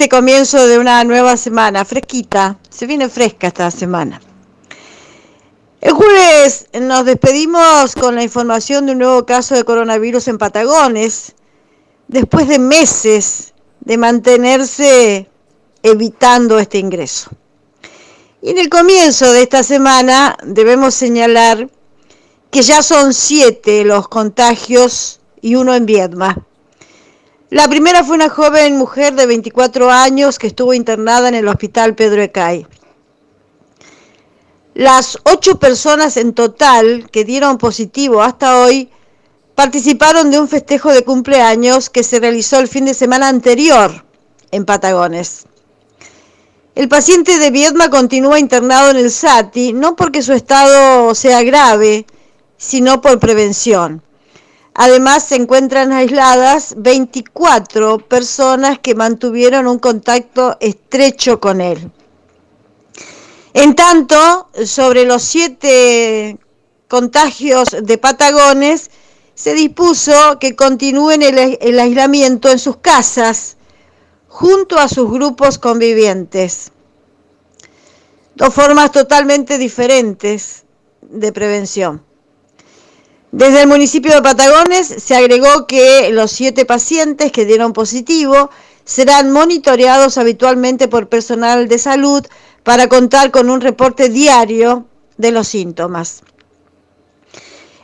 este comienzo de una nueva semana, fresquita, se viene fresca esta semana. El jueves nos despedimos con la información de un nuevo caso de coronavirus en Patagones, después de meses de mantenerse evitando este ingreso. Y en el comienzo de esta semana debemos señalar que ya son siete los contagios y uno en Viedma. La primera fue una joven mujer de 24 años que estuvo internada en el hospital Pedro Ecay. Las ocho personas en total que dieron positivo hasta hoy participaron de un festejo de cumpleaños que se realizó el fin de semana anterior en Patagones. El paciente de Viedma continúa internado en el SATI, no porque su estado sea grave, sino por prevención. Además, se encuentran aisladas 24 personas que mantuvieron un contacto estrecho con él. En tanto, sobre los siete contagios de Patagones, se dispuso que continúen el, aislamiento en sus casas junto a sus grupos convivientes. Dos formas totalmente diferentes de prevención. Desde el municipio de Patagones se agregó que los siete pacientes que dieron positivo serán monitoreados habitualmente por personal de salud para contar con un reporte diario de los síntomas.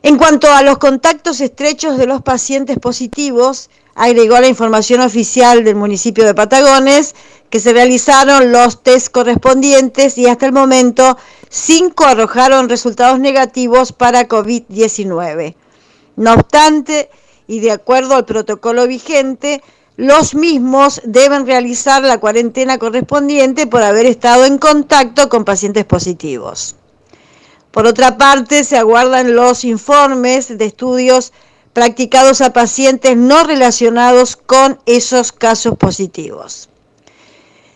En cuanto a los contactos estrechos de los pacientes positivos, agregó la información oficial del municipio de Patagones que se realizaron los test correspondientes y hasta el momento cinco arrojaron resultados negativos para COVID-19. No obstante, y de acuerdo al protocolo vigente, los mismos deben realizar la cuarentena correspondiente por haber estado en contacto con pacientes positivos. Por otra parte, se aguardan los informes de estudios practicados a pacientes no relacionados con esos casos positivos.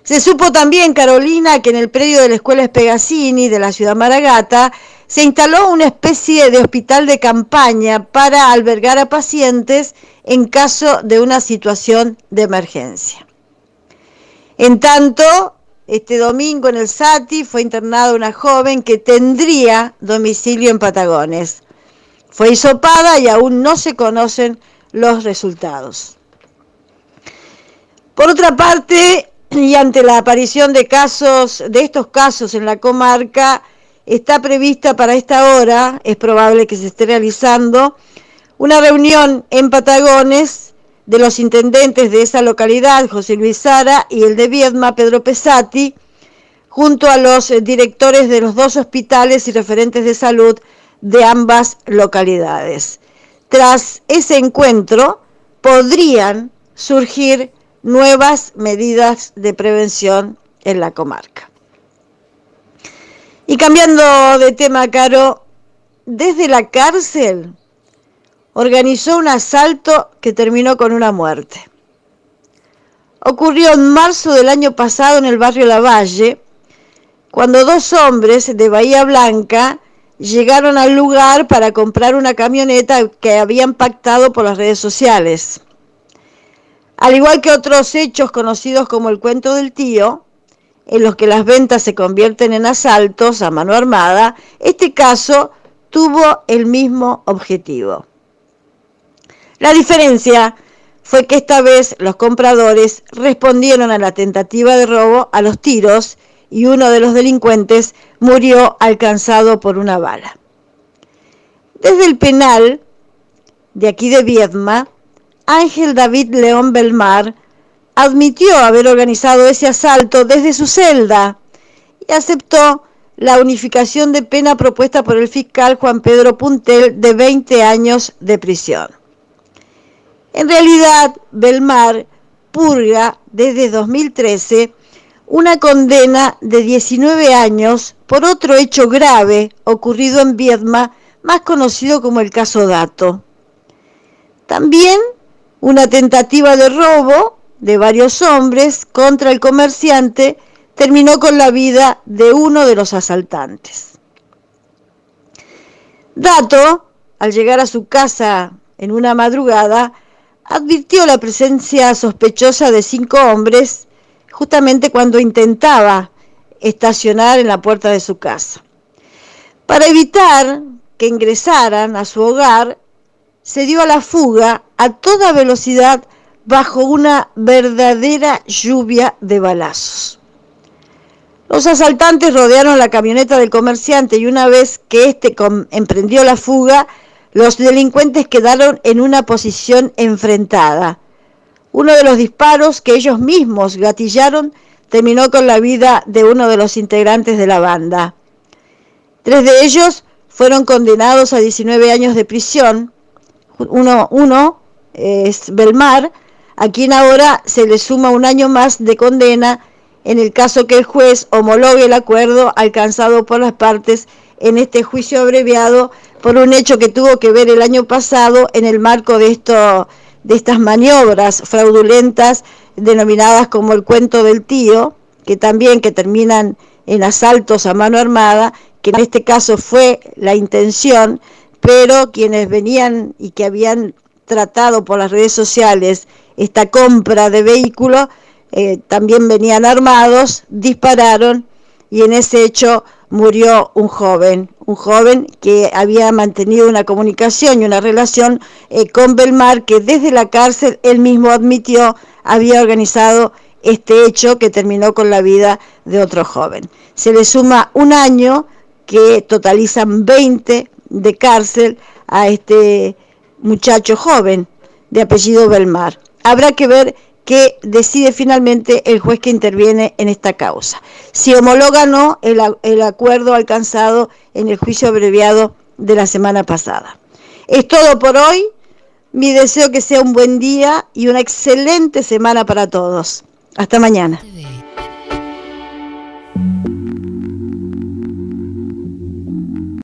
Se supo también, Carolina, que en el predio de la Escuela Espegasini de la ciudad Maragata se instaló una especie de hospital de campaña para albergar a pacientes en caso de una situación de emergencia. En tanto, este domingo en el SATI fue internada una joven que tendría domicilio en Patagones. Fue hisopada y aún no se conocen los resultados. Por otra parte, y ante la aparición de casos, de estos casos en la comarca, está prevista para esta hora, es probable que se esté realizando, una reunión en Patagones de los intendentes de esa localidad, José Luis Sara, y el de Viedma, Pedro Pesati, junto a los directores de los dos hospitales y referentes de salud de ambas localidades. Tras ese encuentro, podrían surgir nuevas medidas de prevención en la comarca. Y cambiando de tema, Caro, desde la cárcel organizó un asalto que terminó con una muerte. Ocurrió en marzo del año pasado en el barrio Lavalle, cuando dos hombres de Bahía Blanca llegaron al lugar para comprar una camioneta que habían pactado por las redes sociales. Al igual que otros hechos conocidos como el cuento del tío, en los que las ventas se convierten en asaltos a mano armada, este caso tuvo el mismo objetivo. La diferencia fue que esta vez los compradores respondieron a la tentativa de robo a los tiros y uno de los delincuentes murió alcanzado por una bala. Desde el penal de aquí de Viedma, Ángel David León Belmar admitió haber organizado ese asalto desde su celda y aceptó la unificación de pena propuesta por el fiscal Juan Pedro Puntel de 20 años de prisión. En realidad, Belmar purga desde 2013 una condena de 19 años por otro hecho grave ocurrido en Viedma, más conocido como el caso Dato. También una tentativa de robo de varios hombres contra el comerciante terminó con la vida de uno de los asaltantes. Dato, al llegar a su casa en una madrugada, advirtió la presencia sospechosa de cinco hombres justamente cuando intentaba estacionar en la puerta de su casa. Para evitar que ingresaran a su hogar, se dio a la fuga a toda velocidad bajo una verdadera lluvia de balazos. Los asaltantes rodearon la camioneta del comerciante y una vez que éste emprendió la fuga, los delincuentes quedaron en una posición enfrentada. Uno de los disparos que ellos mismos gatillaron terminó con la vida de uno de los integrantes de la banda. Tres de ellos fueron condenados a 19 años de prisión. Uno, uno es Belmar, a quien ahora se le suma un año más de condena en el caso que el juez homologue el acuerdo alcanzado por las partes en este juicio abreviado por un hecho que tuvo que ver el año pasado en el marco de esto de estas maniobras fraudulentas denominadas como el cuento del tío, que también que terminan en asaltos a mano armada, que en este caso fue la intención, pero quienes venían y que habían tratado por las redes sociales esta compra de vehículos, eh, también venían armados, dispararon y en ese hecho murió un joven, un joven que había mantenido una comunicación y una relación eh, con Belmar, que desde la cárcel él mismo admitió había organizado este hecho que terminó con la vida de otro joven. Se le suma un año que totalizan 20 de cárcel a este muchacho joven de apellido Belmar. Habrá que ver que decide finalmente el juez que interviene en esta causa. Si homologa no el, el acuerdo alcanzado en el juicio abreviado de la semana pasada. Es todo por hoy. Mi deseo que sea un buen día y una excelente semana para todos. Hasta mañana.